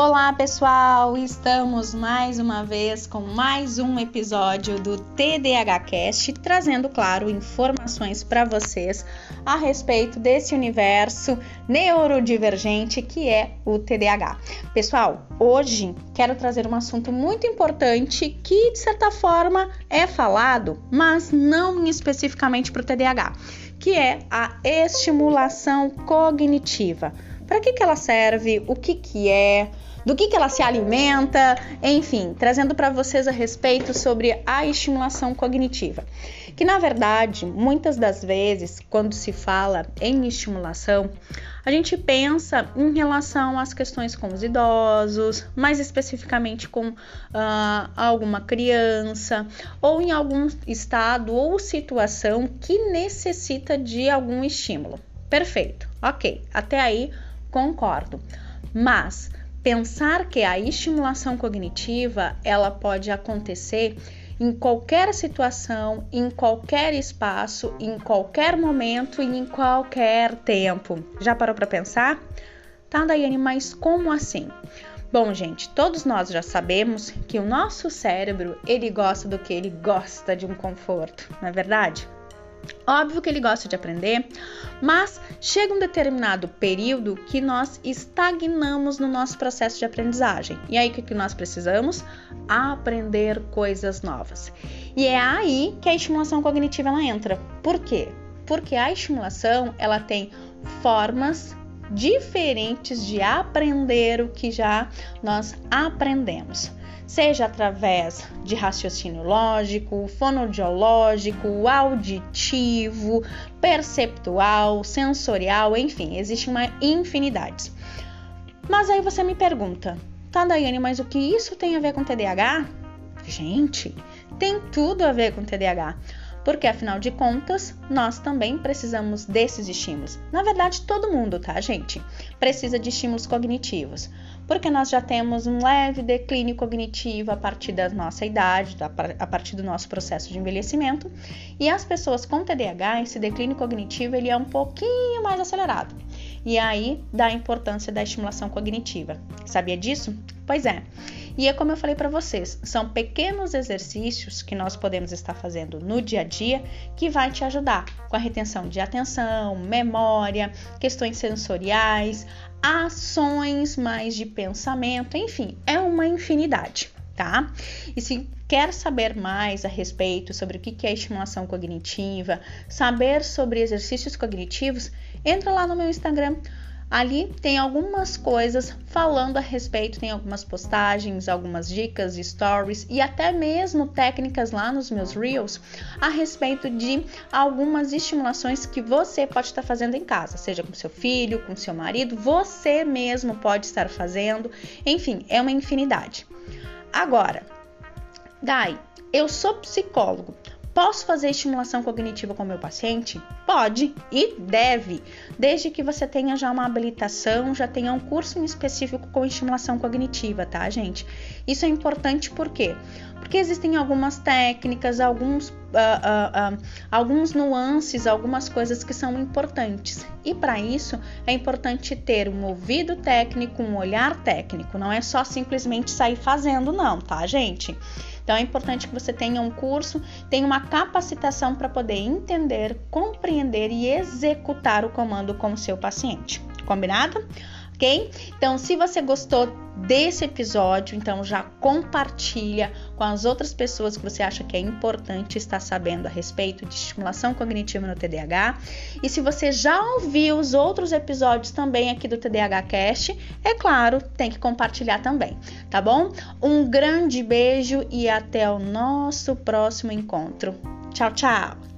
Olá, pessoal! Estamos mais uma vez com mais um episódio do TDAH Cast, trazendo, claro, informações para vocês a respeito desse universo neurodivergente que é o TDAH. Pessoal, hoje quero trazer um assunto muito importante que, de certa forma, é falado, mas não especificamente para o TDAH, que é a estimulação cognitiva. Para que, que ela serve? O que, que é? do que, que ela se alimenta, enfim, trazendo para vocês a respeito sobre a estimulação cognitiva. Que na verdade, muitas das vezes, quando se fala em estimulação, a gente pensa em relação às questões com os idosos, mais especificamente com uh, alguma criança, ou em algum estado ou situação que necessita de algum estímulo. Perfeito, ok, até aí concordo. Mas pensar que a estimulação cognitiva ela pode acontecer em qualquer situação, em qualquer espaço, em qualquer momento e em qualquer tempo. Já parou para pensar? Tá, Daiane, mas como assim? Bom, gente, todos nós já sabemos que o nosso cérebro, ele gosta do que ele gosta de um conforto, não é verdade? Óbvio que ele gosta de aprender, mas chega um determinado período que nós estagnamos no nosso processo de aprendizagem. E aí o que nós precisamos? Aprender coisas novas. E é aí que a estimulação cognitiva ela entra. Por quê? Porque a estimulação ela tem formas diferentes de aprender o que já nós aprendemos seja através de raciocínio lógico, fonodiológico, auditivo, perceptual, sensorial, enfim, existe uma infinidade. Mas aí você me pergunta, tá, Daiane, mas o que isso tem a ver com TDAH? Gente, tem tudo a ver com TDAH porque afinal de contas, nós também precisamos desses estímulos. Na verdade, todo mundo, tá, gente? Precisa de estímulos cognitivos, porque nós já temos um leve declínio cognitivo a partir da nossa idade, a partir do nosso processo de envelhecimento, e as pessoas com TDAH, esse declínio cognitivo ele é um pouquinho mais acelerado. E aí dá a importância da estimulação cognitiva. Sabia disso? Pois é. E é como eu falei para vocês, são pequenos exercícios que nós podemos estar fazendo no dia a dia que vai te ajudar com a retenção de atenção, memória, questões sensoriais, ações mais de pensamento, enfim, é uma infinidade, tá? E se quer saber mais a respeito sobre o que é estimulação cognitiva, saber sobre exercícios cognitivos, entra lá no meu Instagram Ali tem algumas coisas falando a respeito, tem algumas postagens, algumas dicas, stories e até mesmo técnicas lá nos meus reels a respeito de algumas estimulações que você pode estar fazendo em casa, seja com seu filho, com seu marido, você mesmo pode estar fazendo, enfim, é uma infinidade. Agora, Dai, eu sou psicólogo. Posso fazer estimulação cognitiva com meu paciente? Pode e deve, desde que você tenha já uma habilitação, já tenha um curso específico com estimulação cognitiva, tá, gente? Isso é importante por quê? Porque existem algumas técnicas, alguns, uh, uh, uh, alguns nuances, algumas coisas que são importantes. E para isso é importante ter um ouvido técnico, um olhar técnico. Não é só simplesmente sair fazendo, não, tá, gente? Então é importante que você tenha um curso, tenha uma capacitação para poder entender, compreender e executar o comando com o seu paciente. Combinado? Ok? Então, se você gostou desse episódio, então já compartilha com as outras pessoas que você acha que é importante estar sabendo a respeito de estimulação cognitiva no TDAH. E se você já ouviu os outros episódios também aqui do TDAH Cast, é claro, tem que compartilhar também, tá bom? Um grande beijo e até o nosso próximo encontro. Tchau, tchau!